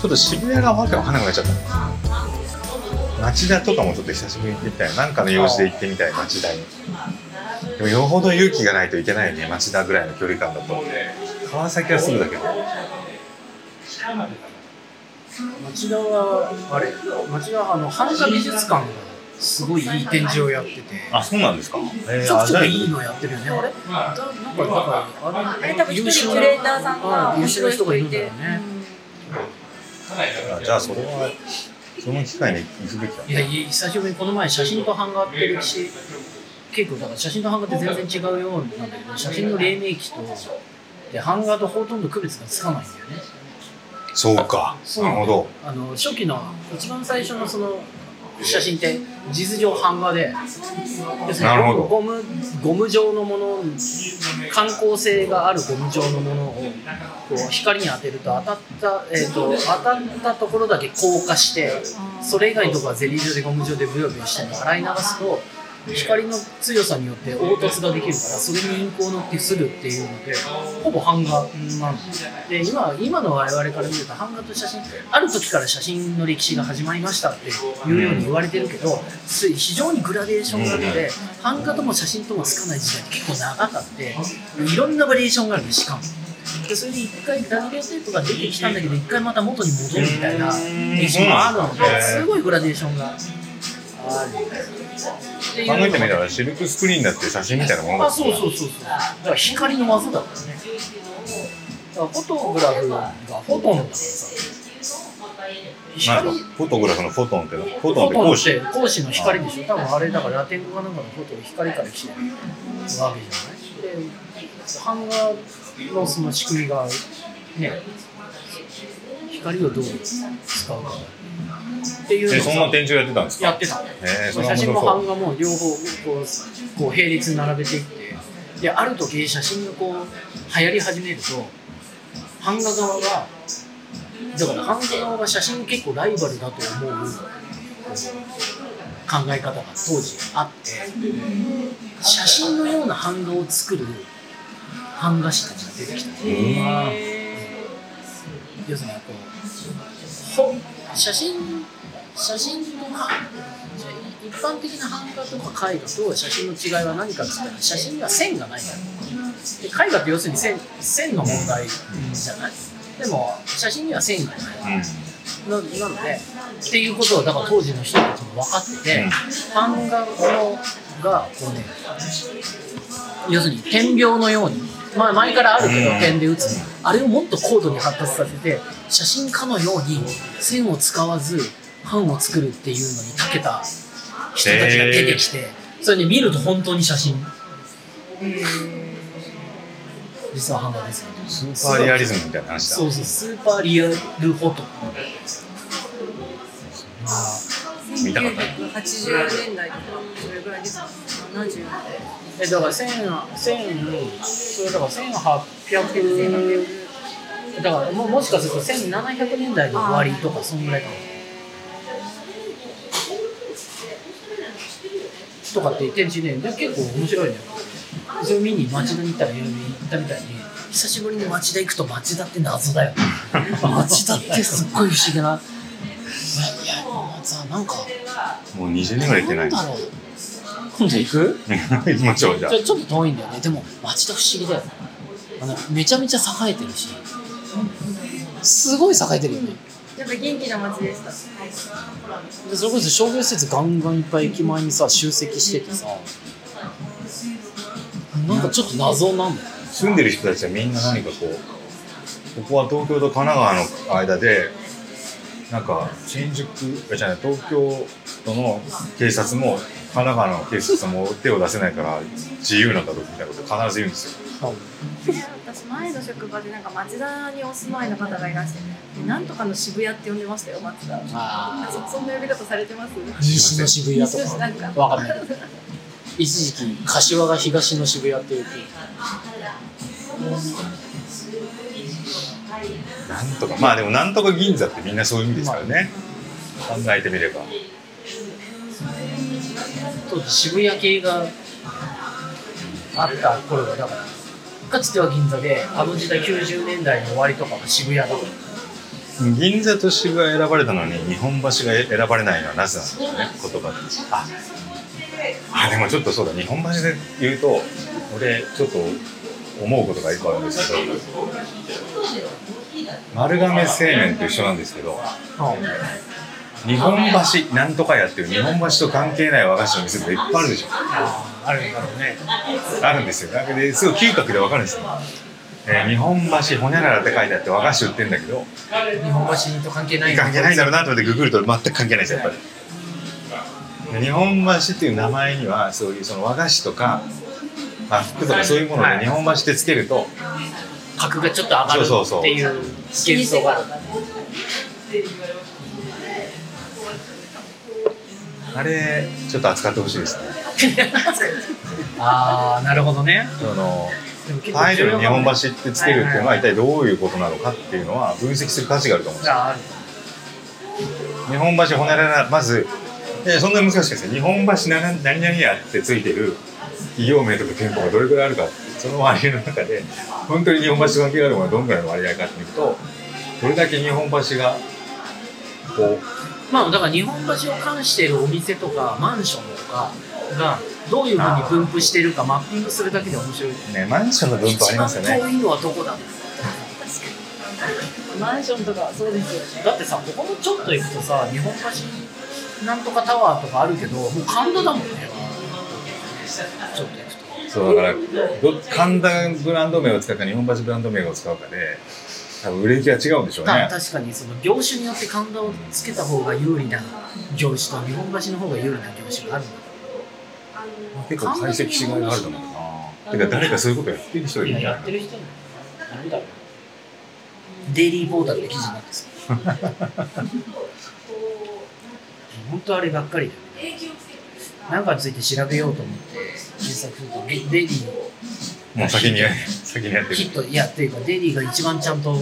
ちょっと渋谷がわけわかんなくなっちゃった。町田とかもちょっと久しぶりに行ってみたいなんかの用事で行ってみたい町田に。でもよほど勇気がないといけないよね町田ぐらいの距離感だと。川崎はすぐだけど。町田はあれ？町田はあの半田美術館がすごいいい展示をやってて。あそうなんですか。えちょくちょくいい。いのやってるよねあれ。だなんかだからあれあれ多分一人キュレーターさんが面白い人がいるんだよ。ねあじゃあそれはその機会に行くべきだ。いやいや久しぶりにこの前写真と版画って歴史結構だから写真と版画って全然違うようなんだけど写真の黎明期とで版画とほとんど区別がつかないんだよね。そうか。そうなるほど。あの初期の一番最初のその写真って地図上版画でゴムゴム状のもの観光性があるゴム状のものをこう光に当てると当たった、えー、と当たったところだけ硬化してそれ以外のところはゼリー状でゴム状でブヨブヨして洗い流すと光の強さによって凹凸ができるからそれにインクを塗ってするっていうのでほぼ版画なんで今今の我々から見ると版画と写真ある時から写真の歴史が始まりましたっていうように言われてるけどす非常にグラデーションがあって版画とも写真ともつかない時代って結構長かっていろんなバリエーションがあるんでしかも。でそれで一回グラデーテープが出てきたんだけど一回また元に戻るみたいな歴史もあるのですごいグラデーションがある。考えてみたらシルクスクリーンだって写真みたいなものだあ、そうそうそうそう。だから光の技だったね。だからフォトグラフがフォトンだからさ。光なんかフォトグラフのフォトンっての？フォフトンって講師ォトンって光子の光でしょ。多分あれだからラテン語かなんかのフォトン光から来てるわけじゃない。で、版画のその仕組みがね、光をどう使うかっていうそんなを展示をやってたんですか？やってた。写真も版画も両方こうこう並列に並べていってである時写真がこう流行り始めると版画側がだから版画側が写真結構ライバルだと思う考え方が当時あって写真のような版画を作る版画師たちが出てきた要するにこうほ写真写真と版一般的な版画とか絵画と写真の違いは何かって言ったら写真には線がないから。で絵画って要するに線線の問題じゃない、でも写真には線がない。ななのでっていうことをだから当時の人たちも分かってて版画のがこうね要するに点描のように、まあ、前からあるけどうん点で打つあれをもっと高度に発達させて写真家のように線を使わず版を作るっていうのに長けた人たちが出てきてそれで見ると本当に写真。実はですよスーパーリアリズムみたいな話だ。そうそうスーパーリアルフォト。見たかった1980年代とかそれぐらいですか？70えだから千千それだから千八百だからももしかすると千七百年代の終わりとかそんぐらいかもとかって言ってんしねで結構面白いねそれ見に町田に行ったら行ったみたいに久しぶりに町田行くと町田って謎だよ町田ってすっごい不思議ないやいやさなんかもう20年ぐらい行ってないなんだろう。今度行く？行きましょうじゃあ。ちょちょっと遠いんだよね。でも町田不思議だよあのめちゃめちゃ栄えてるし。すごい栄えてるよね。やっぱ元気な街でしたでそれこそ商業施設ガンガンいっぱい駅前にさ集積しててさ。なんかちょっと謎なんだよ住んでる人たちはみんな何かこうここは東京と神奈川の間でなんか新宿あじゃない東京都の警察も神奈川の警察も手を出せないから自由なんだろうみたいなこと必ず言うんですよ私前の職場でなんか町田にお住まいの方がいらしてでなんとかの渋谷って呼んでましたよ町田。ああそそんな呼び方されてます？西の渋谷となんか。かわかんない。けど一時期柏が東の渋谷っていう。なんとかまあでもなんとか銀座ってみんなそういう意味ですからね。考えてみれば。当時渋谷系があった頃がだからかつては銀座であの時代90年代の終わりとかは渋谷だ。銀座と渋谷選ばれたのに日本橋が選ばれないのはなぜなんです。かね言葉で。ああでもちょっとそうだ。日本橋で言うと俺ちょっと思うことが一個あるんですけど丸亀製麺と一緒なんですけど日本橋なんとかやってる日本橋と関係ない和菓子の店とかいっぱいあるでしょああるんだろうね。あるんですよ。なんかですごい嗅覚でわかるんですよ、えー日本橋ほにゃららって書いてあって和菓子売ってるんだけど。日本橋と関係ない。関係ないんだろうなと思ってググると全く関係ないですよやっぱり。日本橋っていう名前にはそういうその和菓子とか、まあ、服とかそういうものはいで日本橋ってつけると格がちょっと上がるそうそうそう。っていう幻想が。あるあれちょっと扱ってほしいですね ああなるほどね。そのでも結タイトルに日本橋橋ってつけるっていうのは一体どういうことなのかっていうのは分析する価値があると思うんですよ。日本橋ほにゃららまずそんなに難しくないですよ。日本橋な何々やってついてる企業名とか店舗がどれくらいあるかその割合の中で本当に日本橋と関係あるものがどんぐらいの割合かっていうとどれだけ日本橋がこまあだから日本橋を関しているお店とかマンションとかがどういうふうに分布してるかマッピングするだけで面白い。うね。マンションの分布ありますよね。一番遠いのはどこだマンションとかそうですよね。だってさここのちょっと行くとさ日本橋なんとかタワーとかあるけどもう神田だもんね。ちょっと行くと。そうだからど神田ブランド名を使うか日本橋ブランド名を使うかで多分売れ行きが違うんでしょうね。た確かにその業種によって神田をつけた方が有利な業種と日本橋の方が有利な業種があるんだ結構解析しがいがあると思うな。てか誰かそういうことやってる人がいるんじゃな。いやってる人もいる。だろうデイリーポータルで記事になってさ本当あれがっかりだよね。なんかについて調べようと思って検索するとデデイリーもう先にや先にやってる。ヒットいやっていうかデイリーが一番ちゃんと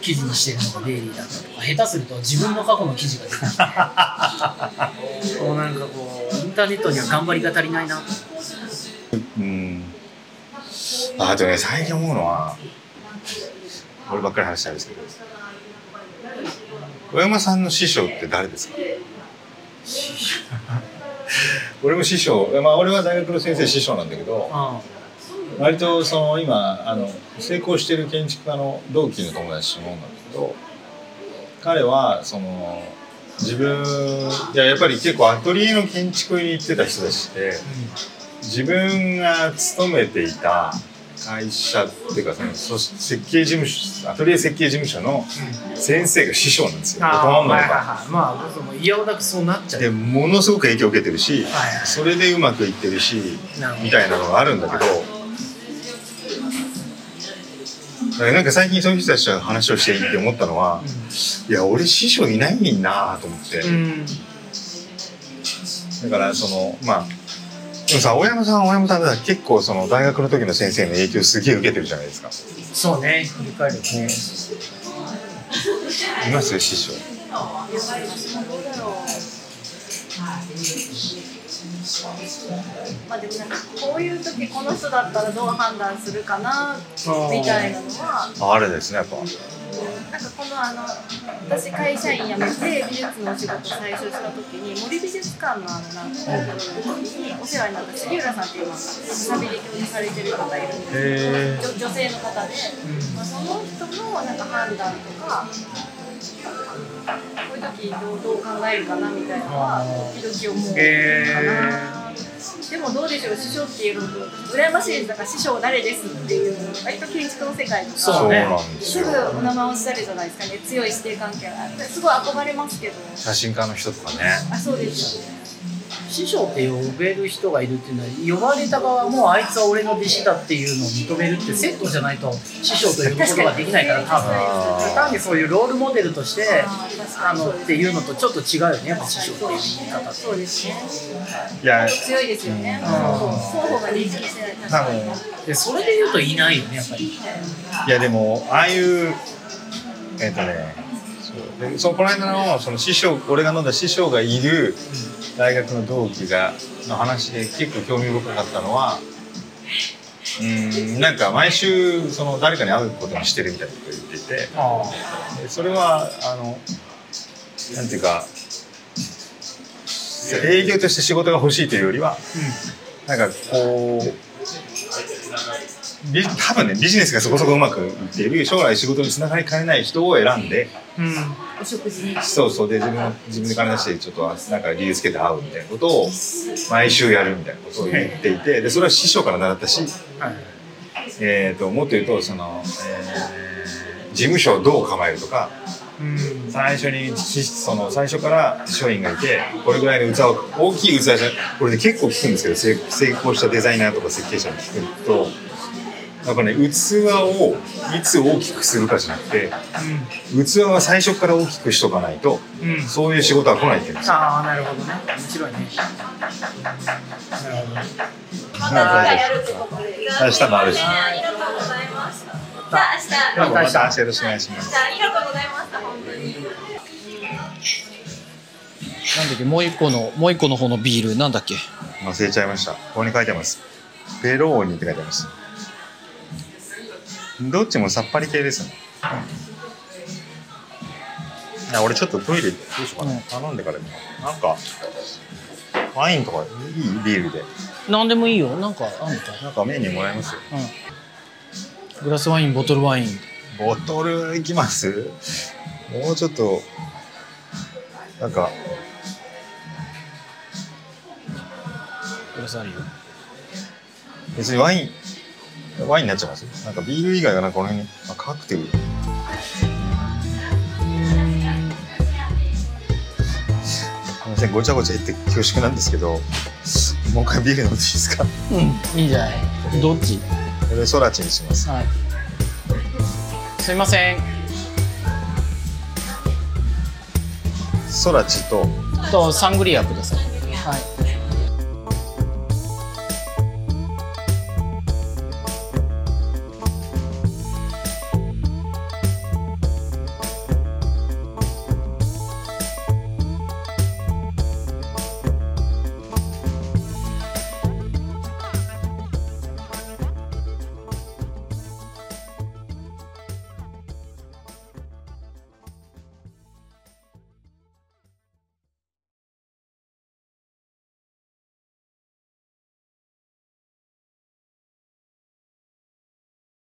記事にしてるのがデイリーだったとか下手すると自分の過去の記事が出てきて。こうなんかこうターネットには頑張りが足りないな。うん。ああとね最近思うのは俺ばっかり話したんですけど。小山さんの師匠って誰ですか？俺も師匠。まあ俺は大学の先生師匠なんだけどあ割とその今あの成功してる建築家の同期の友達もなんだけど彼はその自分いややっぱり結構アトリエの建築に行ってた人たちで自分が勤めていた会社っていうかそのそ設計事務所アトリエ設計事務所の先生が師匠なんですよ。ほとんどのはいはいが。はい。まあそのいやおなくそうなっちゃう。でものすごく影響を受けてるしはいはいそれでうまくいってるしみたいなのがあるんだけどなんか最近そういう人たちと話をしていて思ったのは、いや俺師匠いないんだと思って、うん。だからそのまあでもさ大山さんは大山さんだ結構その大学の時の先生の影響すげえ受けてるじゃないですか。そうね振り返るとね。いますよ師匠まあでもなんかこういう時この人だったらどう判断するかなみたいなのは。ああれですねやっぱ。なんかこのあの私会社員辞めて美術のお仕事最初した時に森美術館のあのなんかの時にお世話になった杉浦さんっていう今サビで教授されてる方いるんですけど女性の方で、まあ、その人のなんか判断とかこういう時どうどう考えるかなみたいなのは時々思うかな。へでもどうでしょう師匠っていうのと羨ましいですだから師匠誰ですっていう割と建築の世界とかそうね。なんですぐお名前をしたりじゃないですかね強い師弟関係がすごい憧れますけど。写真家の人とかね。あそうですよね師匠って呼べる人がいるっていうのは呼ばれた側もあいつは俺の弟子だっていうのを認めるってセットじゃないと師匠と呼ぶことができないから多分。単にそういうロールモデルとしてあのっていうのとちょっと違うよねやっぱ師匠っていう言い方って。そうですね。いや強いですよね。うん双方双方が認識してない確かにでそれで言うといないよねやっぱり。いやでもああいうえっ、とねそう。でそのこの間のその師匠俺が飲んだ師匠がいる大学の同期がの話で結構興味深かったのはうんなんか毎週その誰かに会うことにしてるみたいなことを言っていてそれはあのなんていうか営業として仕事が欲しいというよりはなんかこうビ多分ねビジネスがそこそこうまくいっている将来仕事につながりかねない人を選んでうん。うんお食事に。そうそう。で自分の自分で金出してちょっとなんか理由つけて会うみたいなことを毎週やるみたいなことを言っていてでそれは師匠から習ったし、はい。えー、ともっと言うとその、えー事務所をどう構えるとかうん。最初にしその最初から商員がいてこれぐらいの器を大きい器じゃこれで結構聞くんですけど成成功したデザイナーとか設計者に聞くとやっぱね器をいつ大きくするかじゃなくて器は最初から大きくしとかないとうんうんそういう仕事は来ないって言うんですよ。ああなるほどね面白いねなるほどまたやるってことで明日もあるしありがとうございましたじゃあ明日また明日よろしくお願いしますじ。ゃあありがとうございました本当になんだっけもう一個のもう一個の方のビールなんだっけ？忘れちゃいました。ここに書いてます。ペローニって書いてます。どっちもさっぱり系ですね。あ俺ちょっとトイレどうしようかな、うん。頼んでからでもなんかワインとかいいビールで。なんでもいいよ。なんかあんのかなんかメニューもらえますよ。うん。グラスワインボトルワイン。ボトルいきます？もうちょっとなんかグラスあるよ。別にワインワインになっちゃいます？なんかビール以外はなんかこの辺にあカクテル。すみませんごちゃごちゃ言って恐縮なんですけどもう一回ビール飲んでいいですか？うんいいんじゃない。どっち？これソラチにします。はい。すいません。ソラチととサングリアくださいはい